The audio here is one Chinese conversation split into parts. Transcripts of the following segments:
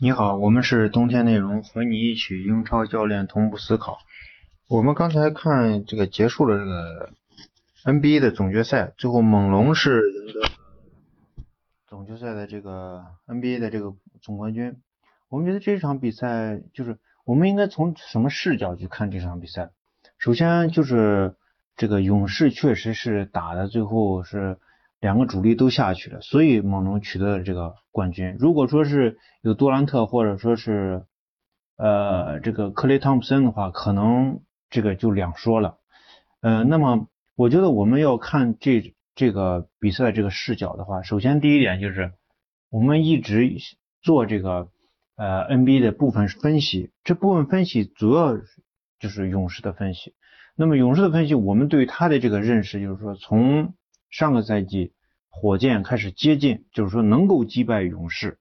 你好，我们是冬天内容，和你一起英超教练同步思考。我们刚才看这个结束了这个 NBA 的总决赛，最后猛龙是总决赛的这个 NBA 的这个总冠军。我们觉得这场比赛就是我们应该从什么视角去看这场比赛？首先就是这个勇士确实是打的最后是。两个主力都下去了，所以猛龙取得了这个冠军。如果说是有杜兰特或者说是呃这个克雷汤普森的话，可能这个就两说了。呃，那么我觉得我们要看这这个比赛这个视角的话，首先第一点就是我们一直做这个呃 NBA 的部分分析，这部分分析主要就是勇士的分析。那么勇士的分析，我们对他的这个认识就是说从上个赛季，火箭开始接近，就是说能够击败勇士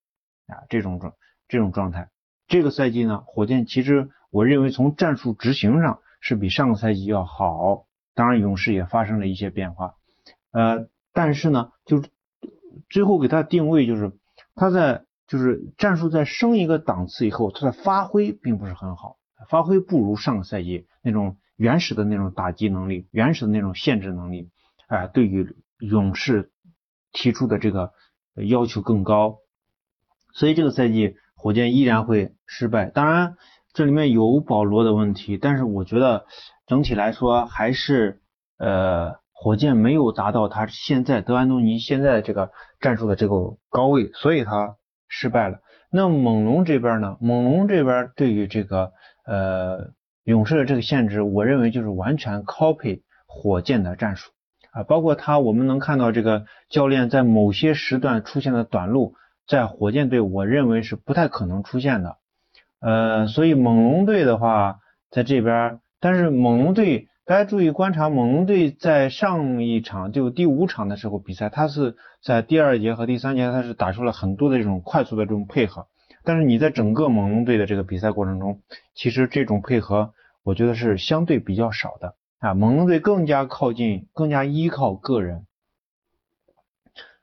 啊这种状这种状态。这个赛季呢，火箭其实我认为从战术执行上是比上个赛季要好。当然，勇士也发生了一些变化，呃，但是呢，就最后给他定位就是他在就是战术在升一个档次以后，他的发挥并不是很好，发挥不如上个赛季那种原始的那种打击能力，原始的那种限制能力。啊，对于勇士提出的这个要求更高，所以这个赛季火箭依然会失败。当然，这里面有保罗的问题，但是我觉得整体来说还是呃，火箭没有达到他现在德安东尼现在这个战术的这个高位，所以他失败了。那猛龙这边呢？猛龙这边对于这个呃勇士的这个限制，我认为就是完全 copy 火箭的战术。啊，包括他，我们能看到这个教练在某些时段出现的短路，在火箭队，我认为是不太可能出现的。呃，所以猛龙队的话，在这边，但是猛龙队，大家注意观察，猛龙队在上一场就第五场的时候比赛，他是在第二节和第三节，他是打出了很多的这种快速的这种配合。但是你在整个猛龙队的这个比赛过程中，其实这种配合，我觉得是相对比较少的。啊，猛龙队更加靠近，更加依靠个人，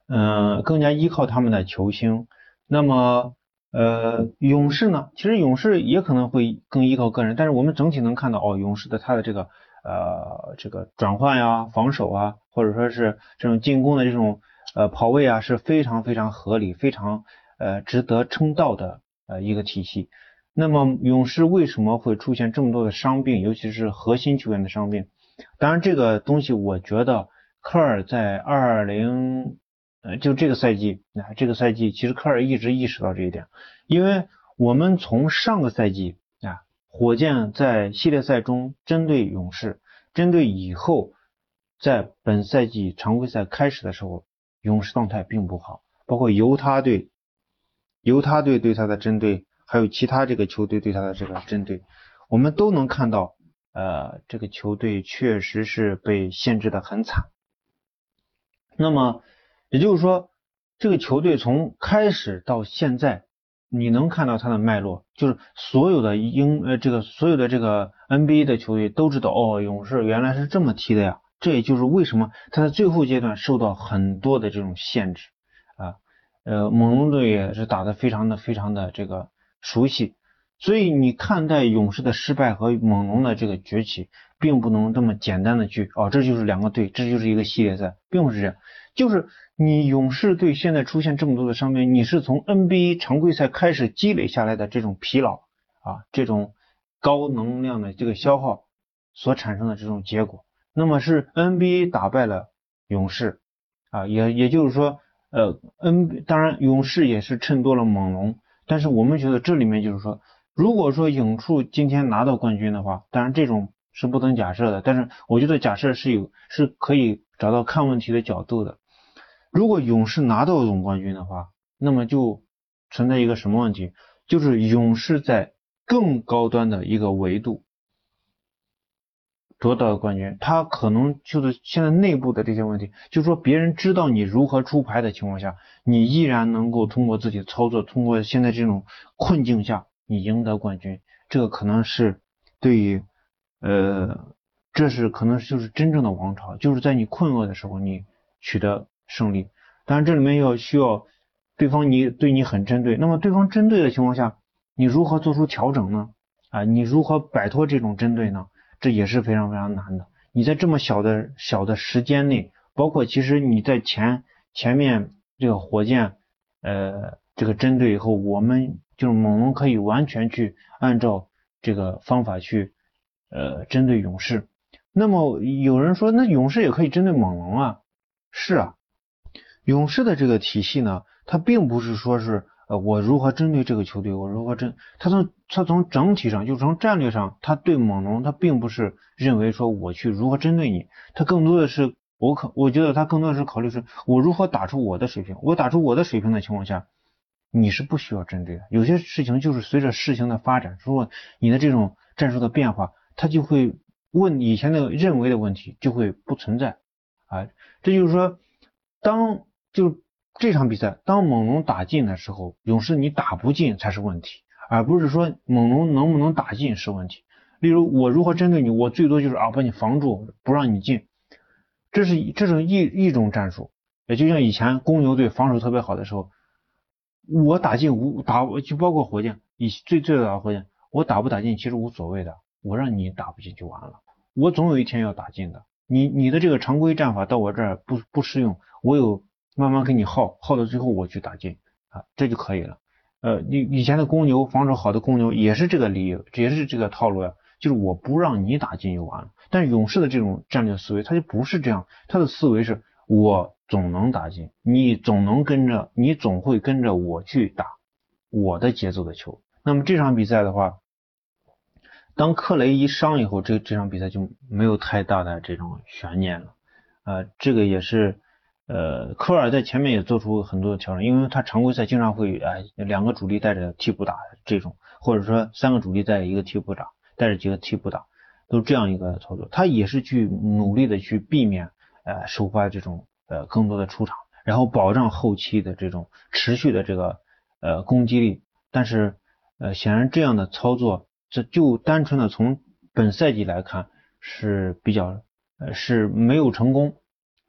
嗯，更加依靠他们的球星。那么，呃，勇士呢？其实勇士也可能会更依靠个人，但是我们整体能看到，哦，勇士的他的这个呃这个转换呀、防守啊，或者说是这种进攻的这种呃跑位啊，是非常非常合理、非常呃值得称道的呃一个体系。那么勇士为什么会出现这么多的伤病，尤其是核心球员的伤病？当然，这个东西我觉得科尔在二零呃就这个赛季啊，这个赛季其实科尔一直意识到这一点，因为我们从上个赛季啊，火箭在系列赛中针对勇士，针对以后在本赛季常规赛开始的时候，勇士状态并不好，包括犹他队，犹他队对他的针对。还有其他这个球队对他的这个针对，我们都能看到，呃，这个球队确实是被限制的很惨。那么也就是说，这个球队从开始到现在，你能看到它的脉络，就是所有的英呃这个所有的这个 NBA 的球队都知道，哦，勇士原来是这么踢的呀。这也就是为什么他在最后阶段受到很多的这种限制啊。呃，猛龙队也是打的非常的非常的这个。熟悉，所以你看待勇士的失败和猛龙的这个崛起，并不能这么简单的去哦，这就是两个队，这就是一个系列赛，并不是这样。就是你勇士队现在出现这么多的伤病，你是从 NBA 常规赛开始积累下来的这种疲劳啊，这种高能量的这个消耗所产生的这种结果。那么是 NBA 打败了勇士啊，也也就是说，呃，N 当然勇士也是衬多了猛龙。但是我们觉得这里面就是说，如果说影处今天拿到冠军的话，当然这种是不能假设的。但是我觉得假设是有是可以找到看问题的角度的。如果勇士拿到总冠军的话，那么就存在一个什么问题？就是勇士在更高端的一个维度。夺得冠军，他可能就是现在内部的这些问题，就是说别人知道你如何出牌的情况下，你依然能够通过自己的操作，通过现在这种困境下，你赢得冠军，这个可能是对于呃，这是可能就是真正的王朝，就是在你困厄的时候，你取得胜利。当然这里面要需要对方你对你很针对，那么对方针对的情况下，你如何做出调整呢？啊，你如何摆脱这种针对呢？这也是非常非常难的。你在这么小的小的时间内，包括其实你在前前面这个火箭呃这个针对以后，我们就是猛龙可以完全去按照这个方法去呃针对勇士。那么有人说，那勇士也可以针对猛龙啊？是啊，勇士的这个体系呢，它并不是说是呃我如何针对这个球队，我如何针，他从他从整体上就从战略上，他对猛龙他并不是认为说我去如何针对你，他更多的是我可我觉得他更多的是考虑是我如何打出我的水平，我打出我的水平的情况下，你是不需要针对的。有些事情就是随着事情的发展，如果你的这种战术的变化，他就会问以前的认为的问题就会不存在。啊，这就是说，当就这场比赛，当猛龙打进的时候，勇士你打不进才是问题，而不是说猛龙能不能打进是问题。例如我如何针对你，我最多就是啊把你防住，不让你进，这是这是一一种战术。也就像以前公牛队防守特别好的时候，我打进无打就包括火箭，以最最早的火箭，我打不打进其实无所谓的，我让你打不进就完了，我总有一天要打进的。你你的这个常规战法到我这儿不不适用，我有慢慢给你耗耗到最后我去打进啊，这就可以了。呃，你以前的公牛防守好的公牛也是这个理由，也是这个套路呀，就是我不让你打进就完了。但勇士的这种战略思维，他就不是这样，他的思维是我总能打进，你总能跟着，你总会跟着我去打我的节奏的球。那么这场比赛的话。当克雷一伤以后，这这场比赛就没有太大的这种悬念了。呃，这个也是，呃，科尔在前面也做出很多的调整，因为他常规赛经常会，哎，两个主力带着替补打这种，或者说三个主力带一个替补打，带着几个替补打，都这样一个操作。他也是去努力的去避免，呃，首发这种，呃，更多的出场，然后保障后期的这种持续的这个，呃，攻击力。但是，呃，显然这样的操作。这就单纯的从本赛季来看是比较呃是没有成功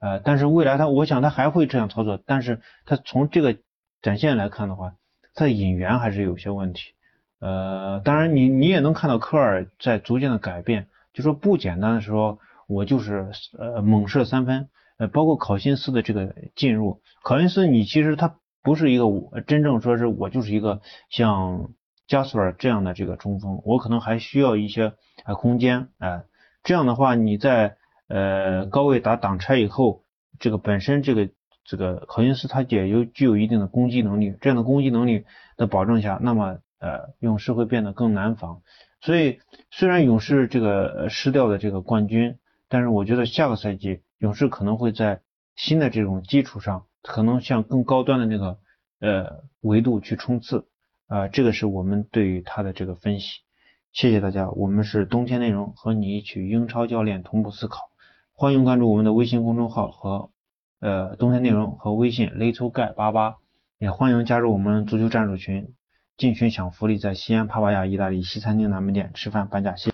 呃，但是未来他我想他还会这样操作，但是他从这个展现来看的话，他的引援还是有些问题呃，当然你你也能看到科尔在逐渐的改变，就说不简单的说我就是呃猛射三分呃，包括考辛斯的这个进入，考辛斯你其实他不是一个真正说是我就是一个像。加索尔这样的这个中锋，我可能还需要一些啊空间啊，这样的话你在呃高位打挡拆以后，这个本身这个这个考辛斯他也有具有一定的攻击能力，这样的攻击能力的保证下，那么呃勇士会变得更难防。所以虽然勇士这个失掉的这个冠军，但是我觉得下个赛季勇士可能会在新的这种基础上，可能向更高端的那个呃维度去冲刺。啊，这个是我们对于他的这个分析，谢谢大家。我们是冬天内容，和你一起英超教练同步思考，欢迎关注我们的微信公众号和呃动态内容和微信 little guy 八八，也欢迎加入我们足球战术群，进群享福利，在西安帕瓦亚意大利西餐厅南门店吃饭半价。谢。